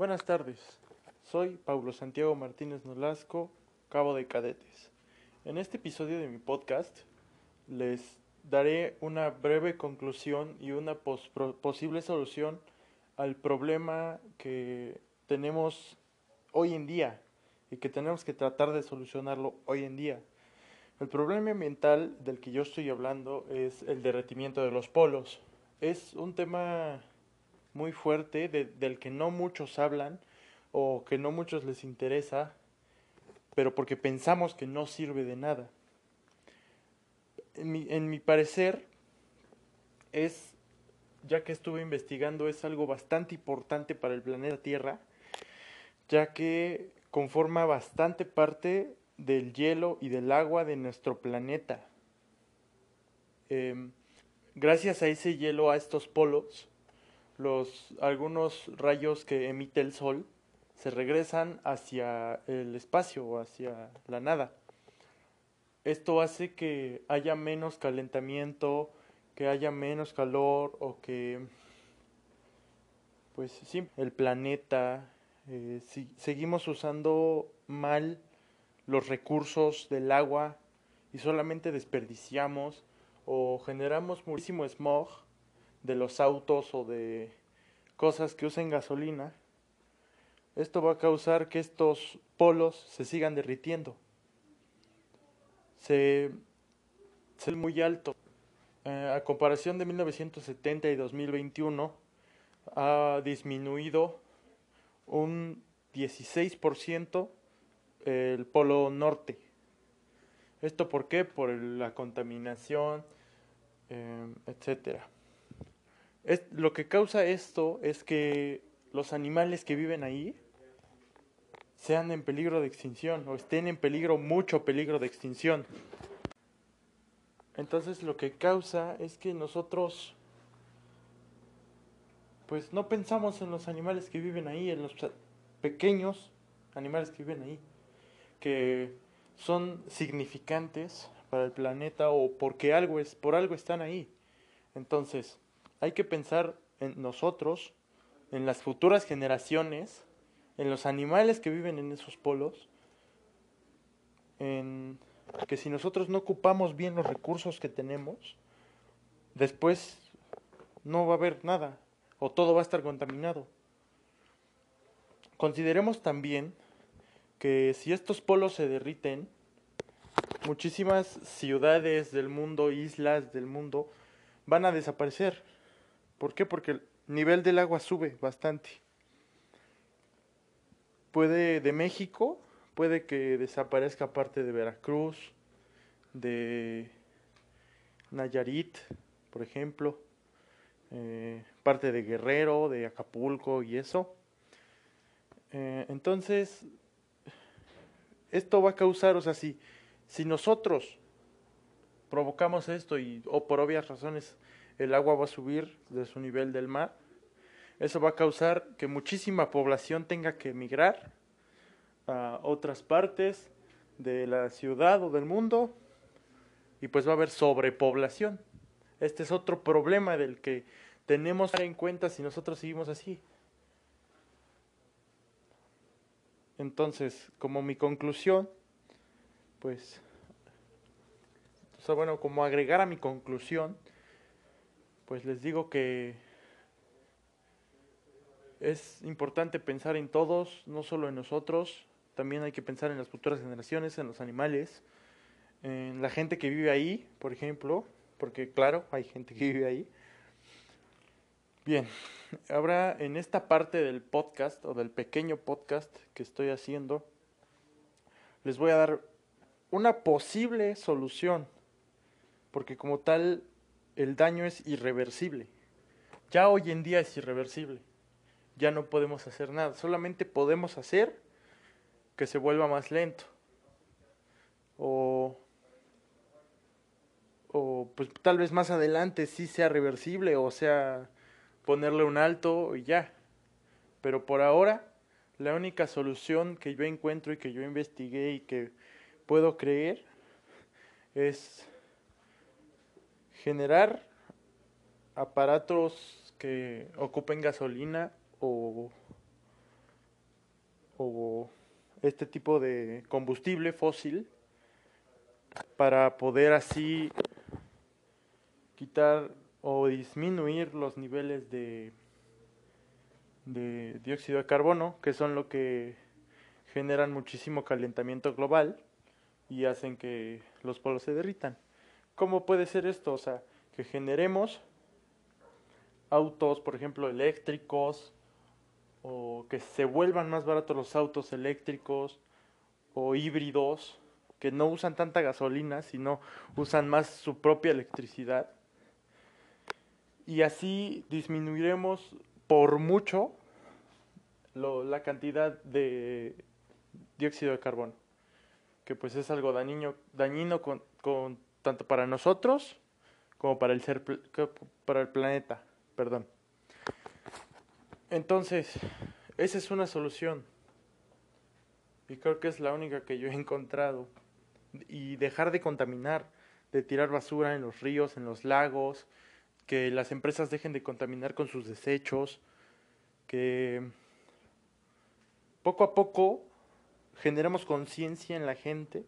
Buenas tardes, soy Pablo Santiago Martínez Nolasco, cabo de cadetes. En este episodio de mi podcast les daré una breve conclusión y una posible solución al problema que tenemos hoy en día y que tenemos que tratar de solucionarlo hoy en día. El problema ambiental del que yo estoy hablando es el derretimiento de los polos. Es un tema muy fuerte del que no muchos hablan o que no muchos les interesa, pero porque pensamos que no sirve de nada. En mi, en mi parecer, es, ya que estuve investigando, es algo bastante importante para el planeta Tierra, ya que conforma bastante parte del hielo y del agua de nuestro planeta. Em, gracias a ese hielo, a estos polos, los algunos rayos que emite el sol se regresan hacia el espacio o hacia la nada. Esto hace que haya menos calentamiento, que haya menos calor o que pues sí, el planeta eh, si, seguimos usando mal los recursos del agua y solamente desperdiciamos o generamos muchísimo smog de los autos o de cosas que usen gasolina, esto va a causar que estos polos se sigan derritiendo. Se, es muy alto. Eh, a comparación de 1970 y 2021, ha disminuido un 16% el polo norte. ¿Esto por qué? Por la contaminación, eh, etcétera. Lo que causa esto es que los animales que viven ahí sean en peligro de extinción o estén en peligro, mucho peligro de extinción. Entonces lo que causa es que nosotros pues no pensamos en los animales que viven ahí, en los pequeños animales que viven ahí, que son significantes para el planeta o porque algo es, por algo están ahí. Entonces, hay que pensar en nosotros, en las futuras generaciones, en los animales que viven en esos polos, en que si nosotros no ocupamos bien los recursos que tenemos, después no va a haber nada o todo va a estar contaminado. Consideremos también que si estos polos se derriten, muchísimas ciudades del mundo, islas del mundo, van a desaparecer. ¿Por qué? Porque el nivel del agua sube bastante. Puede de México, puede que desaparezca parte de Veracruz, de Nayarit, por ejemplo, eh, parte de Guerrero, de Acapulco y eso. Eh, entonces, esto va a causar, o sea, si, si nosotros provocamos esto y, o por obvias razones, el agua va a subir de su nivel del mar. Eso va a causar que muchísima población tenga que emigrar a otras partes de la ciudad o del mundo y pues va a haber sobrepoblación. Este es otro problema del que tenemos que dar en cuenta si nosotros seguimos así. Entonces, como mi conclusión, pues, o sea, bueno, como agregar a mi conclusión, pues les digo que es importante pensar en todos, no solo en nosotros, también hay que pensar en las futuras generaciones, en los animales, en la gente que vive ahí, por ejemplo, porque claro, hay gente que vive ahí. Bien, ahora en esta parte del podcast o del pequeño podcast que estoy haciendo, les voy a dar una posible solución, porque como tal el daño es irreversible. Ya hoy en día es irreversible. Ya no podemos hacer nada. Solamente podemos hacer que se vuelva más lento. O, o pues tal vez más adelante sí sea reversible o sea ponerle un alto y ya. Pero por ahora la única solución que yo encuentro y que yo investigué y que puedo creer es generar aparatos que ocupen gasolina o o este tipo de combustible fósil para poder así quitar o disminuir los niveles de, de dióxido de carbono, que son lo que generan muchísimo calentamiento global y hacen que los polos se derritan. ¿Cómo puede ser esto? O sea, que generemos autos, por ejemplo, eléctricos, o que se vuelvan más baratos los autos eléctricos o híbridos, que no usan tanta gasolina, sino usan más su propia electricidad. Y así disminuiremos por mucho la cantidad de dióxido de carbono, que pues es algo dañino, dañino con, con, tanto para nosotros como para el, ser, para el planeta. Perdón. Entonces, esa es una solución. Y creo que es la única que yo he encontrado. Y dejar de contaminar, de tirar basura en los ríos, en los lagos, que las empresas dejen de contaminar con sus desechos, que poco a poco generemos conciencia en la gente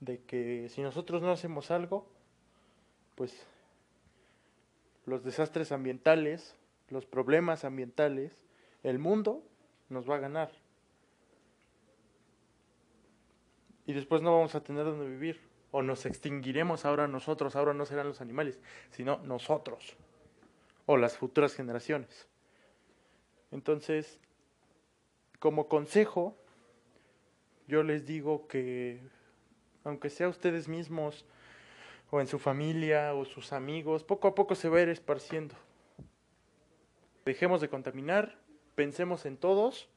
de que si nosotros no hacemos algo, pues los desastres ambientales, los problemas ambientales, el mundo nos va a ganar. Y después no vamos a tener donde vivir. O nos extinguiremos ahora nosotros, ahora no serán los animales, sino nosotros. O las futuras generaciones. Entonces, como consejo, yo les digo que, aunque sea ustedes mismos, o en su familia, o sus amigos, poco a poco se va a ir esparciendo. Dejemos de contaminar, pensemos en todos,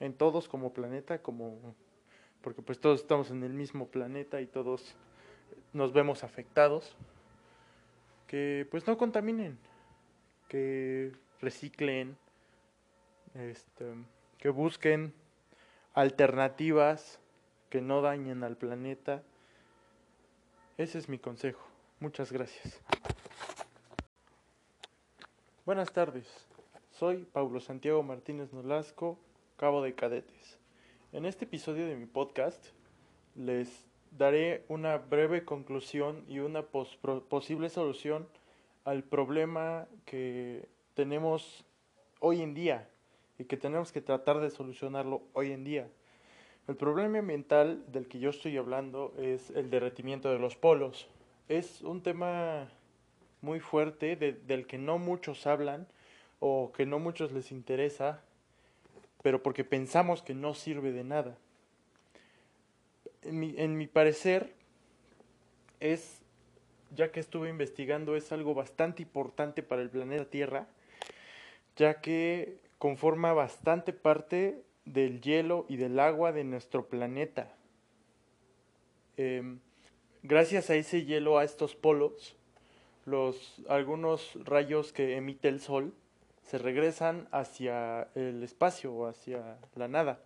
en todos como planeta, como porque pues todos estamos en el mismo planeta y todos nos vemos afectados. Que pues no contaminen, que reciclen, este, que busquen alternativas que no dañen al planeta. Ese es mi consejo. Muchas gracias. Buenas tardes, soy Paulo Santiago Martínez Nolasco, Cabo de Cadetes. En este episodio de mi podcast les daré una breve conclusión y una posible solución al problema que tenemos hoy en día y que tenemos que tratar de solucionarlo hoy en día. El problema ambiental del que yo estoy hablando es el derretimiento de los polos. Es un tema muy fuerte del que no muchos hablan o que no muchos les interesa, pero porque pensamos que no sirve de nada. En mi, en mi parecer, es, ya que estuve investigando, es algo bastante importante para el planeta Tierra, ya que conforma bastante parte del hielo y del agua de nuestro planeta. Em, gracias a ese hielo, a estos polos, los algunos rayos que emite el sol se regresan hacia el espacio o hacia la nada.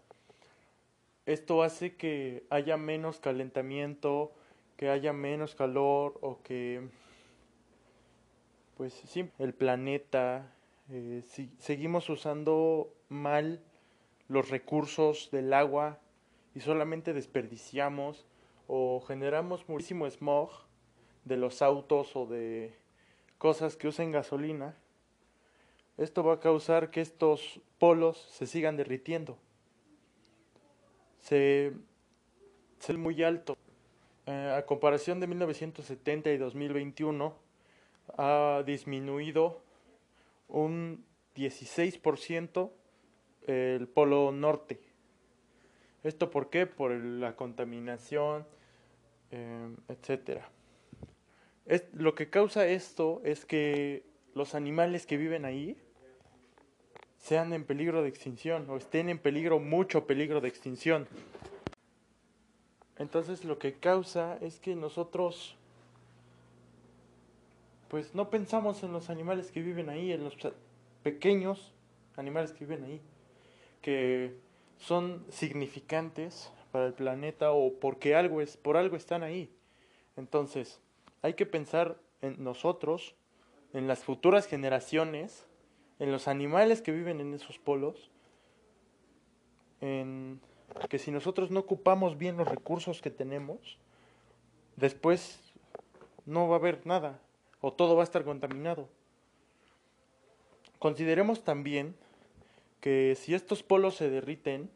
Esto hace que haya menos calentamiento, que haya menos calor o que pues sí, el planeta eh, si, seguimos usando mal los recursos del agua y solamente desperdiciamos o generamos muchísimo smog de los autos o de cosas que usen gasolina, esto va a causar que estos polos se sigan derritiendo. Se, se muy alto. Eh, a comparación de 1970 y 2021, ha disminuido un 16% el polo norte. ¿Esto por qué? Por la contaminación, eh, etcétera. Lo que causa esto es que los animales que viven ahí sean en peligro de extinción o estén en peligro, mucho peligro de extinción. Entonces lo que causa es que nosotros pues no pensamos en los animales que viven ahí, en los pequeños animales que viven ahí, que son significantes para el planeta o porque algo es, por algo están ahí. Entonces, hay que pensar en nosotros, en las futuras generaciones, en los animales que viven en esos polos en que si nosotros no ocupamos bien los recursos que tenemos, después no va a haber nada o todo va a estar contaminado. Consideremos también que si estos polos se derriten,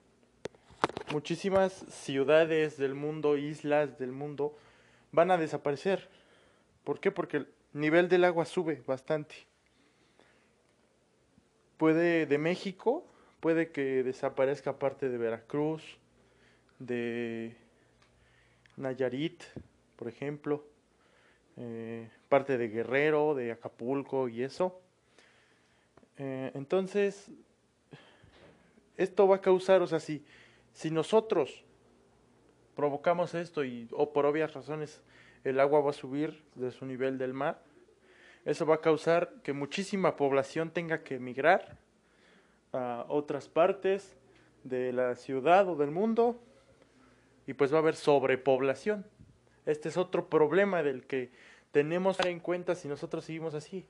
muchísimas ciudades del mundo, islas del mundo, van a desaparecer. ¿Por qué? Porque el nivel del agua sube bastante. Puede de México, puede que desaparezca parte de Veracruz, de Nayarit, por ejemplo, eh, parte de Guerrero, de Acapulco y eso. Eh, entonces, esto va a causar, o sea, si, si nosotros provocamos esto y, o por obvias razones, el agua va a subir de su nivel del mar, eso va a causar que muchísima población tenga que emigrar a otras partes de la ciudad o del mundo y pues va a haber sobrepoblación. Este es otro problema del que tenemos que en cuenta si nosotros seguimos así.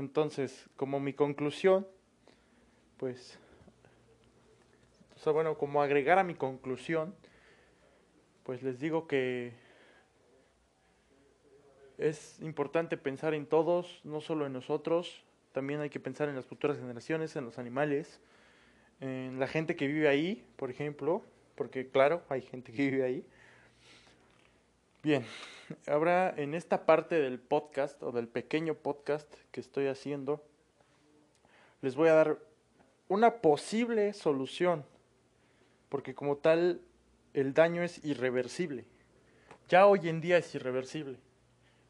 Entonces, como mi conclusión, pues, o sea, bueno, como agregar a mi conclusión, pues les digo que es importante pensar en todos, no solo en nosotros, también hay que pensar en las futuras generaciones, en los animales, en la gente que vive ahí, por ejemplo, porque claro, hay gente que vive ahí. Bien, ahora en esta parte del podcast o del pequeño podcast que estoy haciendo, les voy a dar una posible solución, porque como tal el daño es irreversible. Ya hoy en día es irreversible.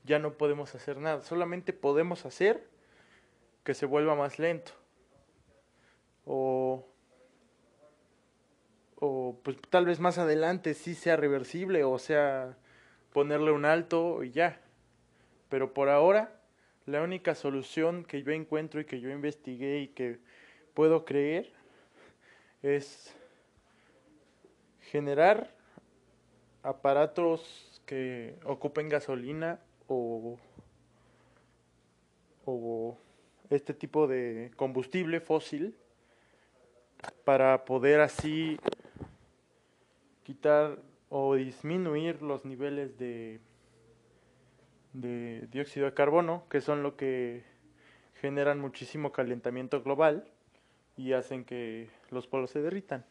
Ya no podemos hacer nada, solamente podemos hacer que se vuelva más lento. O o pues tal vez más adelante sí sea reversible o sea ponerle un alto y ya. Pero por ahora, la única solución que yo encuentro y que yo investigué y que puedo creer es generar aparatos que ocupen gasolina o, o este tipo de combustible fósil para poder así quitar o disminuir los niveles de, dióxido de carbono, que son lo que generan muchísimo calentamiento global y hacen que los polos se derritan.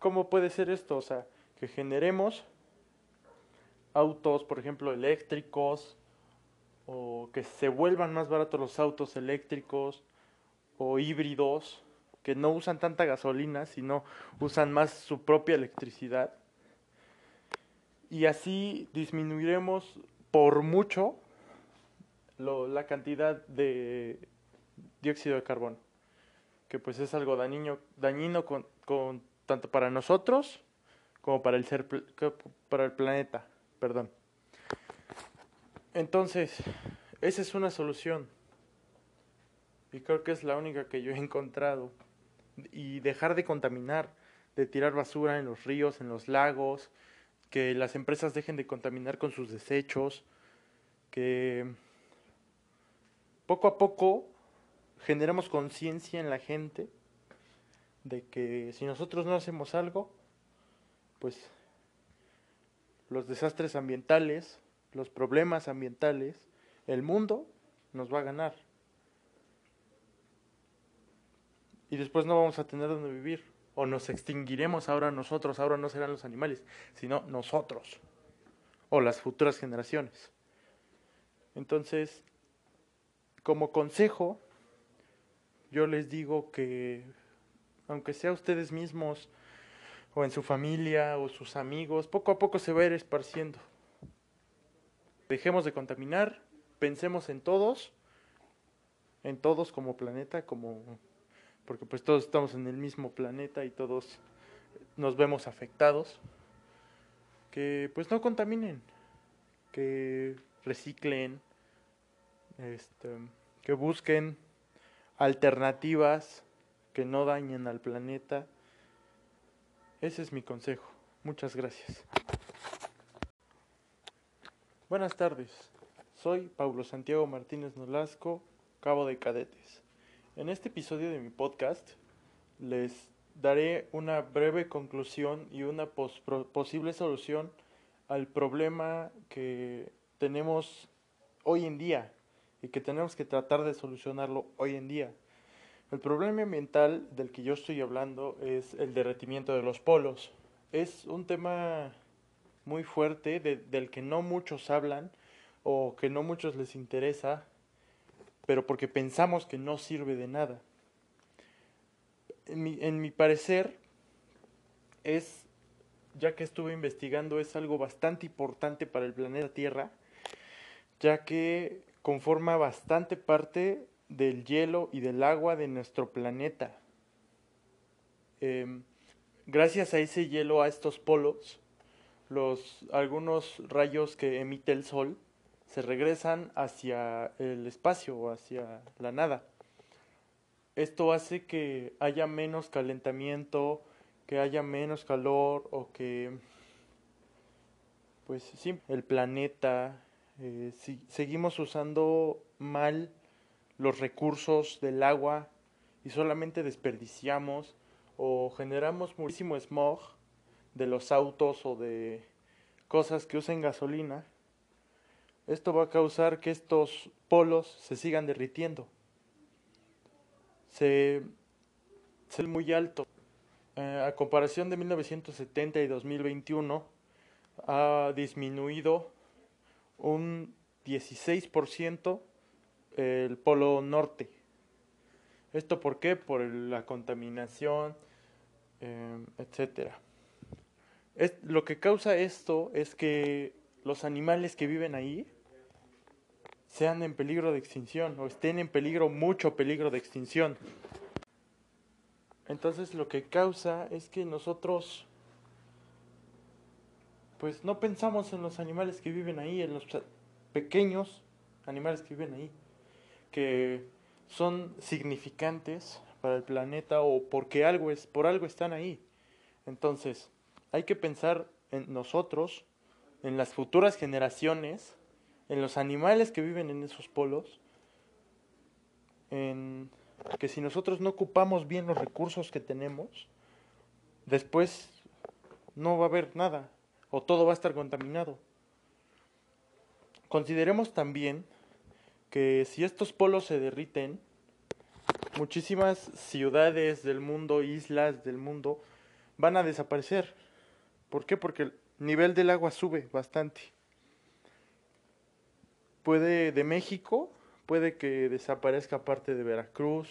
¿Cómo puede ser esto? O sea, que generemos autos, por ejemplo, eléctricos, o que se vuelvan más baratos los autos eléctricos o híbridos, que no usan tanta gasolina, sino usan más su propia electricidad y así disminuiremos por mucho la cantidad de dióxido de carbono, que pues es algo dañino, dañino con, con, tanto para nosotros como para el, ser, para el planeta. Perdón. Entonces, esa es una solución. Y creo que es la única que yo he encontrado. Y dejar de contaminar, de tirar basura en los ríos, en los lagos, que las empresas dejen de contaminar con sus desechos, que poco a poco generemos conciencia en la gente de que si nosotros no hacemos algo, pues los desastres ambientales, los problemas ambientales, el mundo nos va a ganar. Y después no vamos a tener donde vivir o nos extinguiremos ahora nosotros, ahora no serán los animales, sino nosotros o las futuras generaciones. Entonces, como consejo, yo les digo que, aunque sea ustedes mismos, o en su familia, o sus amigos, poco a poco se va a ir esparciendo. Dejemos de contaminar, pensemos en todos, en todos como planeta, como porque pues todos estamos en el mismo planeta y todos nos vemos afectados, que pues no contaminen, que reciclen, este, que busquen alternativas que no dañen al planeta. Ese es mi consejo. Muchas gracias. Buenas tardes. Soy Pablo Santiago Martínez Nolasco, cabo de cadetes. En este episodio de mi podcast les daré una breve conclusión y una posible solución al problema que tenemos hoy en día y que tenemos que tratar de solucionarlo hoy en día. El problema ambiental del que yo estoy hablando es el derretimiento de los polos. Es un tema muy fuerte del que no muchos hablan o que no muchos les interesa, pero porque pensamos que no sirve de nada. En mi, en mi parecer, es, ya que estuve investigando, es algo bastante importante para el planeta Tierra, ya que conforma bastante parte del hielo y del agua de nuestro planeta. Em, gracias a ese hielo, a estos polos, los algunos rayos que emite el sol se regresan hacia el espacio o hacia la nada. Esto hace que haya menos calentamiento, que haya menos calor o que pues sí, el planeta eh, si, seguimos usando mal los recursos del agua y solamente desperdiciamos o generamos muchísimo smog de los autos o de cosas que usen gasolina, esto va a causar que estos polos se sigan derritiendo. Se, es muy alto. Eh, a comparación de 1970 y 2021, ha disminuido un 16% el polo norte. ¿Esto por qué? Por la contaminación, eh, etcétera. Lo que causa esto es que los animales que viven ahí sean en peligro de extinción o estén en peligro, mucho peligro de extinción. Entonces lo que causa es que nosotros pues no pensamos en los animales que viven ahí, en los pequeños animales que viven ahí que son significantes para el planeta o porque algo es, por algo están ahí. Entonces, hay que pensar en nosotros, en las futuras generaciones, en los animales que viven en esos polos, en que si nosotros no ocupamos bien los recursos que tenemos, después no va a haber nada o todo va a estar contaminado. Consideremos también que si estos polos se derriten, muchísimas ciudades del mundo, islas del mundo, van a desaparecer. ¿Por qué? Porque el nivel del agua sube bastante. Puede de México, puede que desaparezca parte de Veracruz,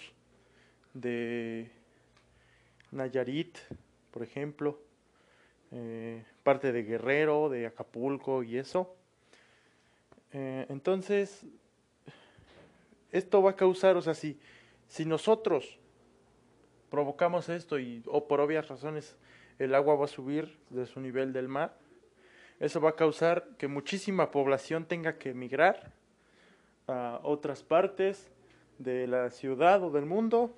de Nayarit, por ejemplo, eh, parte de Guerrero, de Acapulco y eso. Eh, entonces, esto va a causar, o sea, si, si nosotros provocamos esto y, o por obvias razones, el agua va a subir de su nivel del mar, eso va a causar que muchísima población tenga que emigrar a otras partes de la ciudad o del mundo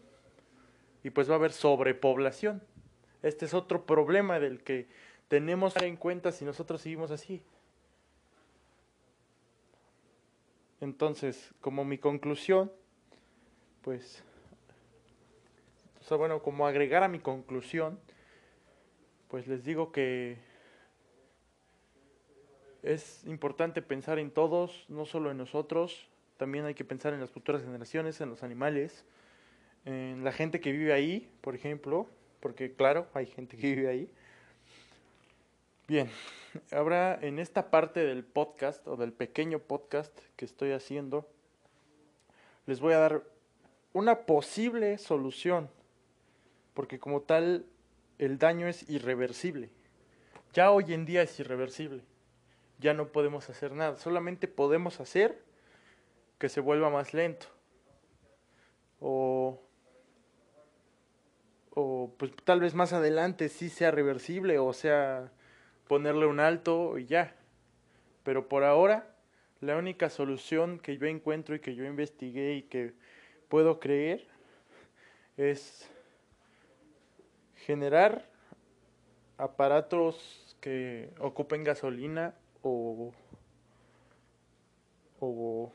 y pues va a haber sobrepoblación. Este es otro problema del que tenemos que en cuenta si nosotros seguimos así. Entonces, como mi conclusión, pues, o sea, bueno, como agregar a mi conclusión, pues les digo que es importante pensar en todos, no solo en nosotros, también hay que pensar en las futuras generaciones, en los animales, en la gente que vive ahí, por ejemplo, porque claro, hay gente que vive ahí. Bien, ahora en esta parte del podcast o del pequeño podcast que estoy haciendo, les voy a dar una posible solución, porque como tal el daño es irreversible. Ya hoy en día es irreversible. Ya no podemos hacer nada, solamente podemos hacer que se vuelva más lento. O o pues tal vez más adelante sí sea reversible o sea ponerle un alto y ya. Pero por ahora, la única solución que yo encuentro y que yo investigué y que puedo creer es generar aparatos que ocupen gasolina o, o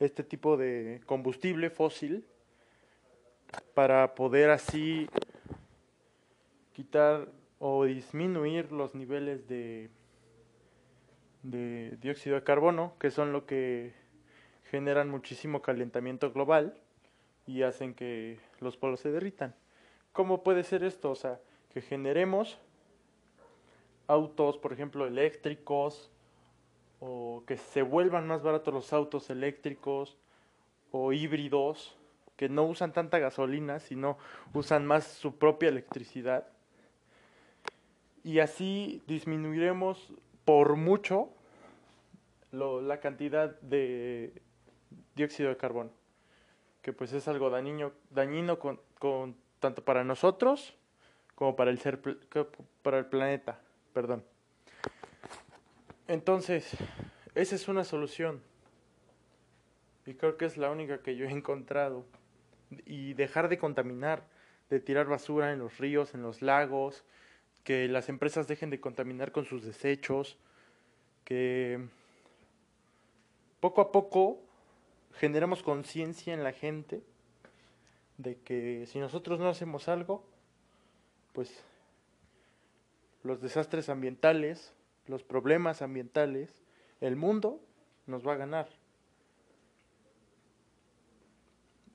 este tipo de combustible fósil para poder así quitar o disminuir los niveles de, de dióxido de carbono, que son lo que generan muchísimo calentamiento global y hacen que los polos se derritan. ¿Cómo puede ser esto? O sea, que generemos autos, por ejemplo, eléctricos, o que se vuelvan más baratos los autos eléctricos o híbridos, que no usan tanta gasolina, sino usan más su propia electricidad. Y así disminuiremos por mucho la cantidad de dióxido de carbono, que pues es algo dañino, dañino con, con tanto para nosotros como para el ser para el planeta, perdón. Entonces, esa es una solución. Y creo que es la única que yo he encontrado. Y dejar de contaminar, de tirar basura en los ríos, en los lagos, que las empresas dejen de contaminar con sus desechos, que poco a poco generemos conciencia en la gente de que si nosotros no hacemos algo, pues los desastres ambientales, los problemas ambientales, el mundo nos va a ganar.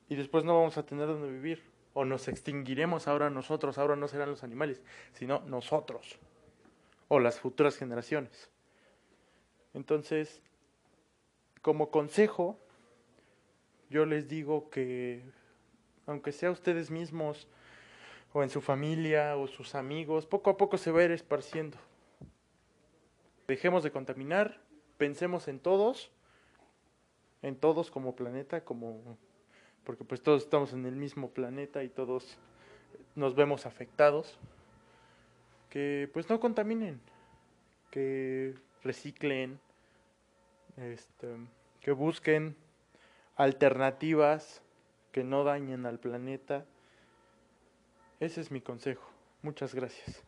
Y después no vamos a tener donde vivir. O nos extinguiremos ahora nosotros, ahora no serán los animales, sino nosotros. O las futuras generaciones. Entonces, como consejo, yo les digo que, aunque sea ustedes mismos, o en su familia, o sus amigos, poco a poco se va a ir esparciendo. Dejemos de contaminar, pensemos en todos, en todos como planeta, como porque pues todos estamos en el mismo planeta y todos nos vemos afectados. Que pues no contaminen, que reciclen, este, que busquen alternativas que no dañen al planeta. Ese es mi consejo. Muchas gracias.